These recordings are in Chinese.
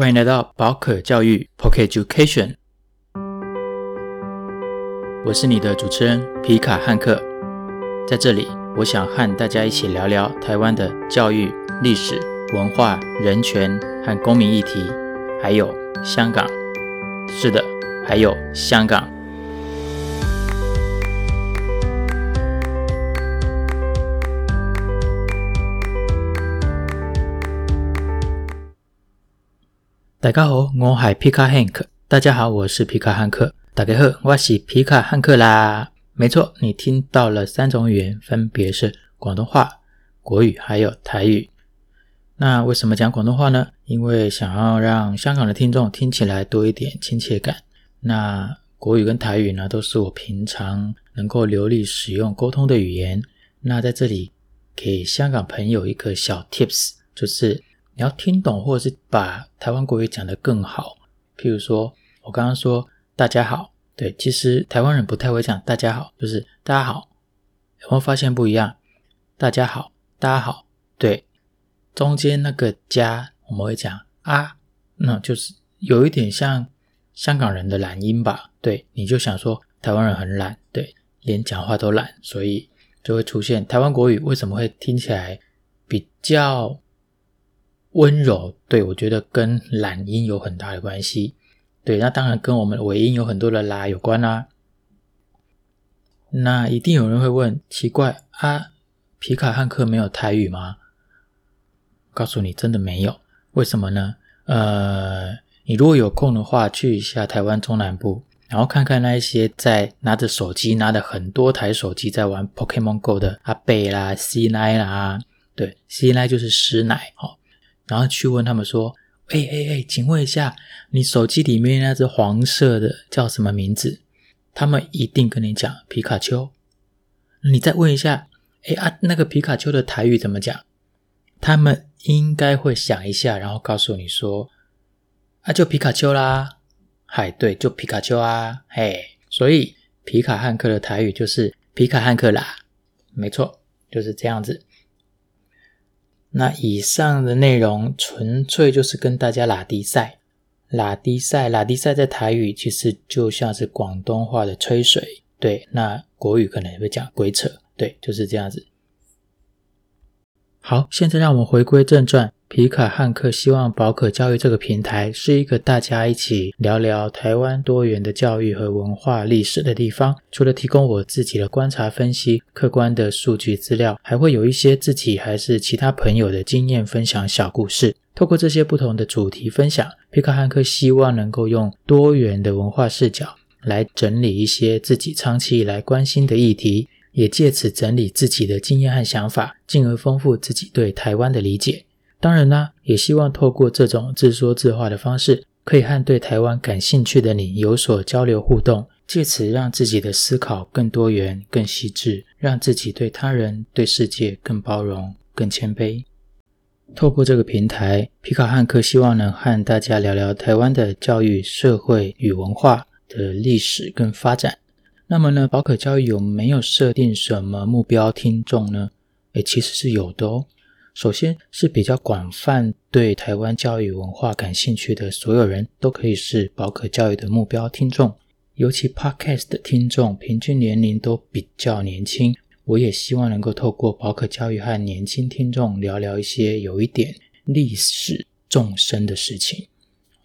欢迎来到宝可教育 Pocket Education，我是你的主持人皮卡汉克，在这里，我想和大家一起聊聊台湾的教育、历史、文化、人权和公民议题，还有香港。是的，还有香港。大家好，我系皮卡汉克。大家好，我是皮卡汉克。大家好，我是皮卡汉克啦。没错，你听到了三种语言，分别是广东话、国语还有台语。那为什么讲广东话呢？因为想要让香港的听众听起来多一点亲切感。那国语跟台语呢，都是我平常能够流利使用沟通的语言。那在这里给香港朋友一个小 tips，就是。你要听懂，或者是把台湾国语讲得更好。譬如说，我刚刚说“大家好”，对，其实台湾人不太会讲“大家好”，就是“大家好”。有没有发现不一样？“大家好”，“大家好”，对，中间那个“加”我们会讲“啊”，那就是有一点像香港人的懒音吧？对，你就想说台湾人很懒，对，连讲话都懒，所以就会出现台湾国语为什么会听起来比较温柔，对，我觉得跟懒音有很大的关系。对，那当然跟我们的尾音有很多的拉有关啦、那一定有人会问，奇怪啊，皮卡汉克没有台语吗？告诉你，真的没有。为什么呢？呃，你如果有空的话，去一下台湾中南部，然后看看那一些在拿着手机，拿着很多台手机在玩 Pokemon Go 的阿伯啦、师奶啦，对，师奶就是师奶，哦。然后去问他们说：“哎哎哎，请问一下，你手机里面那只黄色的叫什么名字？”他们一定跟你讲皮卡丘。你再问一下：“哎啊，那个皮卡丘的台语怎么讲？”他们应该会想一下，然后告诉你说：“啊，就皮卡丘啦。”嗨，对，就皮卡丘啊，嘿。所以皮卡汉克的台语就是皮卡汉克啦，没错，就是这样子。那以上的内容纯粹就是跟大家拉低赛，拉低赛，拉低赛在台语其实就像是广东话的吹水，对，那国语可能也会讲鬼扯，对，就是这样子。好，现在让我们回归正传。皮卡汉克希望宝可教育这个平台是一个大家一起聊聊台湾多元的教育和文化历史的地方。除了提供我自己的观察分析、客观的数据资料，还会有一些自己还是其他朋友的经验分享小故事。透过这些不同的主题分享，皮卡汉克希望能够用多元的文化视角来整理一些自己长期以来关心的议题，也借此整理自己的经验和想法，进而丰富自己对台湾的理解。当然啦，也希望透过这种自说自话的方式，可以和对台湾感兴趣的你有所交流互动，借此让自己的思考更多元、更细致，让自己对他人、对世界更包容、更谦卑。透过这个平台，皮卡汉克希望能和大家聊聊台湾的教育、社会与文化的历史跟发展。那么呢，宝可教育有没有设定什么目标听众呢？诶，其实是有的哦。首先是比较广泛，对台湾教育文化感兴趣的所有人都可以是宝可教育的目标听众。尤其 Podcast 的听众平均年龄都比较年轻，我也希望能够透过宝可教育和年轻听众聊聊一些有一点历史纵深的事情。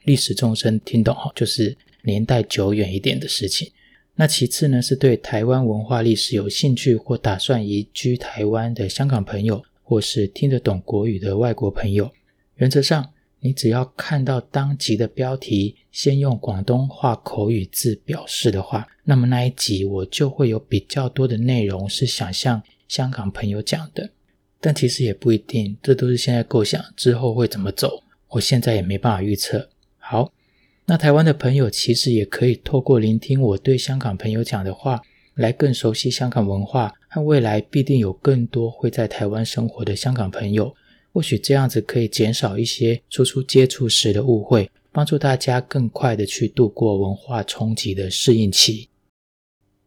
历史纵深听懂哈，就是年代久远一点的事情。那其次呢，是对台湾文化历史有兴趣或打算移居台湾的香港朋友。或是听得懂国语的外国朋友，原则上，你只要看到当集的标题，先用广东话口语字表示的话，那么那一集我就会有比较多的内容是想向香港朋友讲的。但其实也不一定，这都是现在构想，之后会怎么走，我现在也没办法预测。好，那台湾的朋友其实也可以透过聆听我对香港朋友讲的话，来更熟悉香港文化。和未来必定有更多会在台湾生活的香港朋友，或许这样子可以减少一些初初接触时的误会，帮助大家更快的去度过文化冲击的适应期。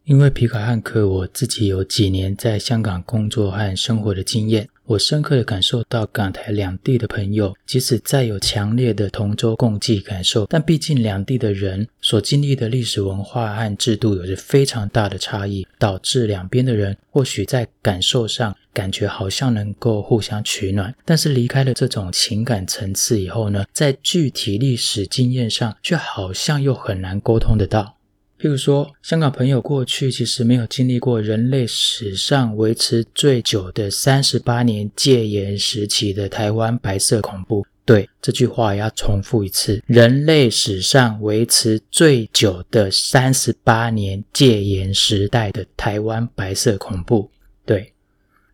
因为皮卡汉克我自己有几年在香港工作和生活的经验，我深刻的感受到港台两地的朋友，即使再有强烈的同舟共济感受，但毕竟两地的人所经历的历史文化和制度有着非常大的差异，导致两边的人或许在感受上感觉好像能够互相取暖，但是离开了这种情感层次以后呢，在具体历史经验上却好像又很难沟通得到。譬如说，香港朋友过去其实没有经历过人类史上维持最久的三十八年戒严时期的台湾白色恐怖。对，这句话也要重复一次：人类史上维持最久的三十八年戒严时代的台湾白色恐怖。对，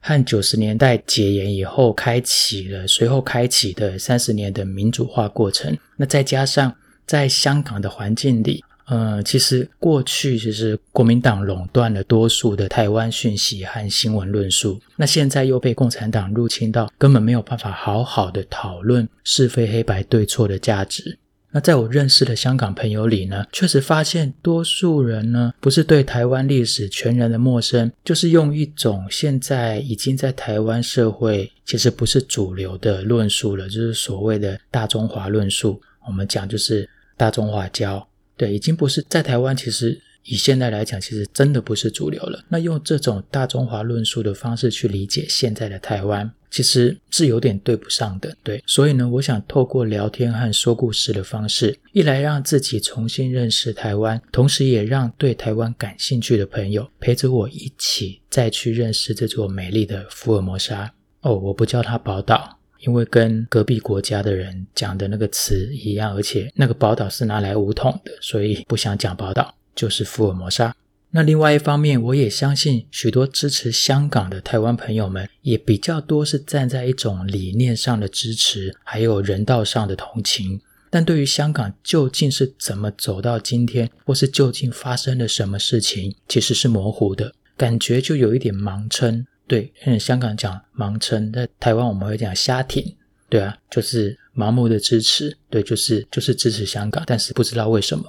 和九十年代解严以后开启了，随后开启的三十年的民主化过程。那再加上在香港的环境里。呃，其实过去其实国民党垄断了多数的台湾讯息和新闻论述，那现在又被共产党入侵到，根本没有办法好好的讨论是非黑白对错的价值。那在我认识的香港朋友里呢，确实发现多数人呢，不是对台湾历史全然的陌生，就是用一种现在已经在台湾社会其实不是主流的论述了，就是所谓的大中华论述。我们讲就是大中华教。对，已经不是在台湾。其实以现在来讲，其实真的不是主流了。那用这种大中华论述的方式去理解现在的台湾，其实是有点对不上的。对，所以呢，我想透过聊天和说故事的方式，一来让自己重新认识台湾，同时也让对台湾感兴趣的朋友陪着我一起再去认识这座美丽的福尔摩沙。哦，我不叫它宝岛。因为跟隔壁国家的人讲的那个词一样，而且那个宝岛是拿来武统的，所以不想讲宝岛，就是福尔摩沙。那另外一方面，我也相信许多支持香港的台湾朋友们，也比较多是站在一种理念上的支持，还有人道上的同情。但对于香港究竟是怎么走到今天，或是究竟发生了什么事情，其实是模糊的，感觉就有一点盲撑。对，香港讲盲撑，在台湾我们会讲瞎挺，对啊，就是盲目的支持，对，就是就是支持香港，但是不知道为什么。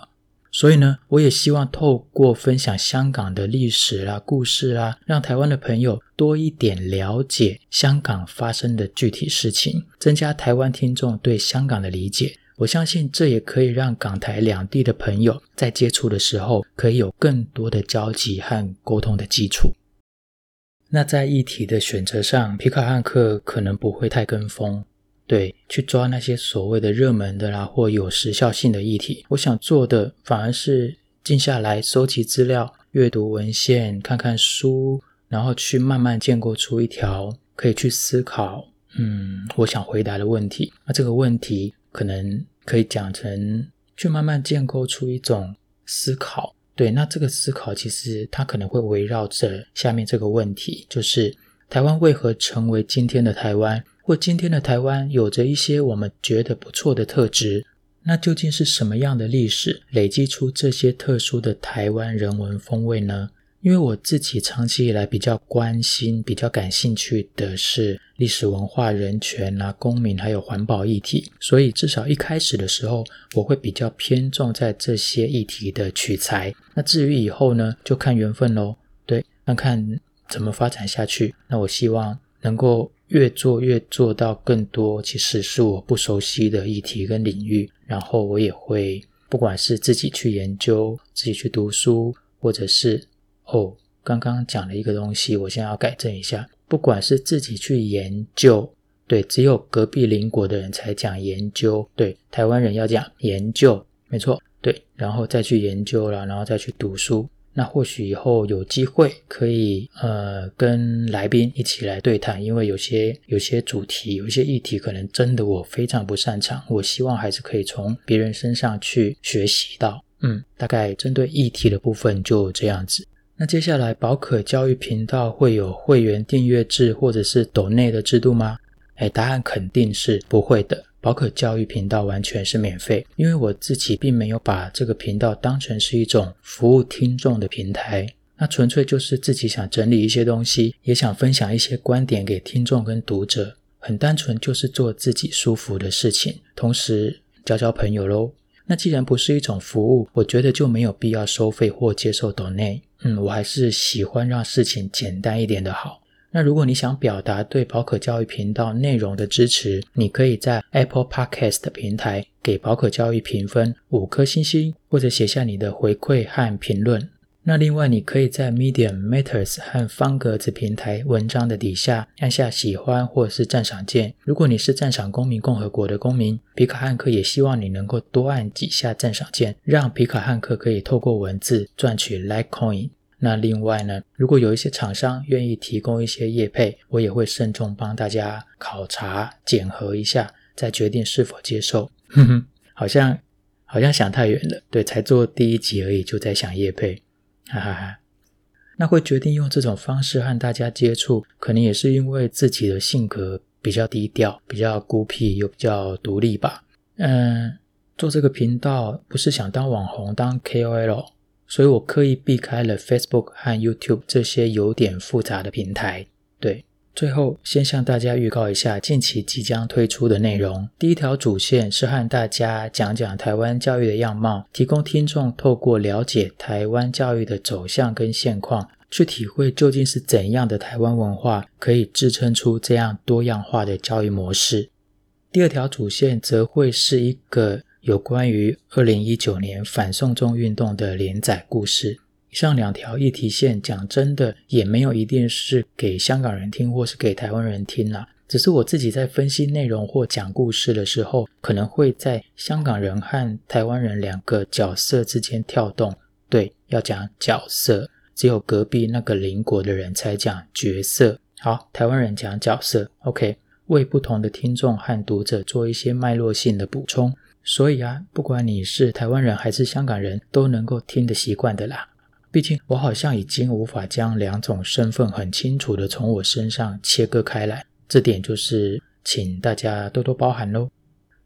所以呢，我也希望透过分享香港的历史啦、故事啦，让台湾的朋友多一点了解香港发生的具体事情，增加台湾听众对香港的理解。我相信这也可以让港台两地的朋友在接触的时候，可以有更多的交集和沟通的基础。那在议题的选择上，皮卡汉克可能不会太跟风，对，去抓那些所谓的热门的啦，或有时效性的议题。我想做的反而是静下来收集资料、阅读文献、看看书，然后去慢慢建构出一条可以去思考，嗯，我想回答的问题。那这个问题可能可以讲成去慢慢建构出一种思考。对，那这个思考其实它可能会围绕着下面这个问题，就是台湾为何成为今天的台湾，或今天的台湾有着一些我们觉得不错的特质，那究竟是什么样的历史累积出这些特殊的台湾人文风味呢？因为我自己长期以来比较关心、比较感兴趣的是历史文化、人权啊、公民还有环保议题，所以至少一开始的时候，我会比较偏重在这些议题的取材。那至于以后呢，就看缘分喽。对，看看怎么发展下去。那我希望能够越做越做到更多，其实是我不熟悉的议题跟领域。然后我也会，不管是自己去研究、自己去读书，或者是。哦，刚刚讲了一个东西，我现在要改正一下。不管是自己去研究，对，只有隔壁邻国的人才讲研究，对，台湾人要讲研究，没错，对，然后再去研究了，然后再去读书。那或许以后有机会可以呃跟来宾一起来对谈，因为有些有些主题，有些议题，可能真的我非常不擅长，我希望还是可以从别人身上去学习到。嗯，大概针对议题的部分就这样子。那接下来，宝可教育频道会有会员订阅制或者是抖内的制度吗？诶，答案肯定是不会的。宝可教育频道完全是免费，因为我自己并没有把这个频道当成是一种服务听众的平台，那纯粹就是自己想整理一些东西，也想分享一些观点给听众跟读者，很单纯就是做自己舒服的事情，同时交交朋友喽。那既然不是一种服务，我觉得就没有必要收费或接受抖内。嗯，我还是喜欢让事情简单一点的好。那如果你想表达对宝可教育频道内容的支持，你可以在 Apple Podcast 的平台给宝可教育评分五颗星星，或者写下你的回馈和评论。那另外，你可以在 Medium、Matters 和方格子平台文章的底下按下喜欢或是赞赏键。如果你是赞赏公民共和国的公民，皮卡汉克也希望你能够多按几下赞赏键，让皮卡汉克可以透过文字赚取 Litecoin。那另外呢，如果有一些厂商愿意提供一些业配，我也会慎重帮大家考察检核一下，再决定是否接受。哼哼，好像好像想太远了，对，才做第一集而已，就在想业配，哈哈哈。那会决定用这种方式和大家接触，可能也是因为自己的性格比较低调，比较孤僻又比较独立吧。嗯，做这个频道不是想当网红，当 KOL。所以我刻意避开了 Facebook 和 YouTube 这些有点复杂的平台。最后先向大家预告一下近期即将推出的内容。第一条主线是和大家讲讲台湾教育的样貌，提供听众透过了解台湾教育的走向跟现况，去体会究竟是怎样的台湾文化可以支撑出这样多样化的教育模式。第二条主线则会是一个。有关于二零一九年反送中运动的连载故事，上两条议题线讲真的也没有一定是给香港人听或是给台湾人听啦，只是我自己在分析内容或讲故事的时候，可能会在香港人和台湾人两个角色之间跳动。对，要讲角色，只有隔壁那个邻国的人才讲角色。好，台湾人讲角色，OK，为不同的听众和读者做一些脉络性的补充。所以啊，不管你是台湾人还是香港人，都能够听得习惯的啦。毕竟我好像已经无法将两种身份很清楚的从我身上切割开来，这点就是请大家多多包涵喽。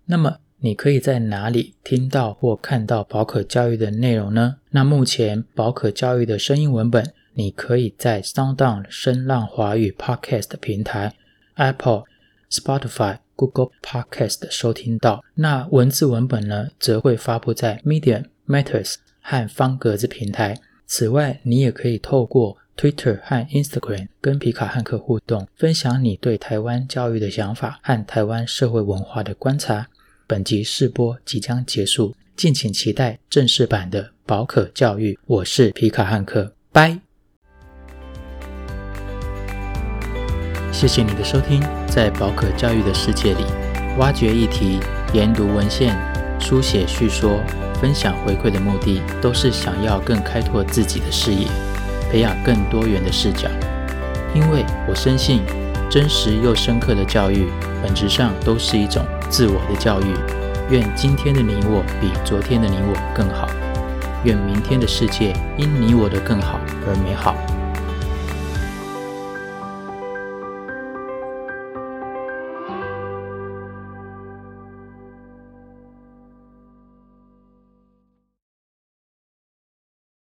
那么你可以在哪里听到或看到宝可教育的内容呢？那目前宝可教育的声音文本，你可以在 SoundOn 声浪华语 Podcast 平台、Apple、Spotify。Google Podcast 收听到，那文字文本呢，则会发布在 Medium、Matters 和方格子平台。此外，你也可以透过 Twitter 和 Instagram 跟皮卡汉克互动，分享你对台湾教育的想法和台湾社会文化的观察。本集试播即将结束，敬请期待正式版的宝可教育。我是皮卡汉克，拜。谢谢你的收听，在宝可教育的世界里，挖掘议题、研读文献、书写叙说、分享回馈的目的，都是想要更开拓自己的视野，培养更多元的视角。因为我深信，真实又深刻的教育，本质上都是一种自我的教育。愿今天的你我比昨天的你我更好，愿明天的世界因你我的更好而美好。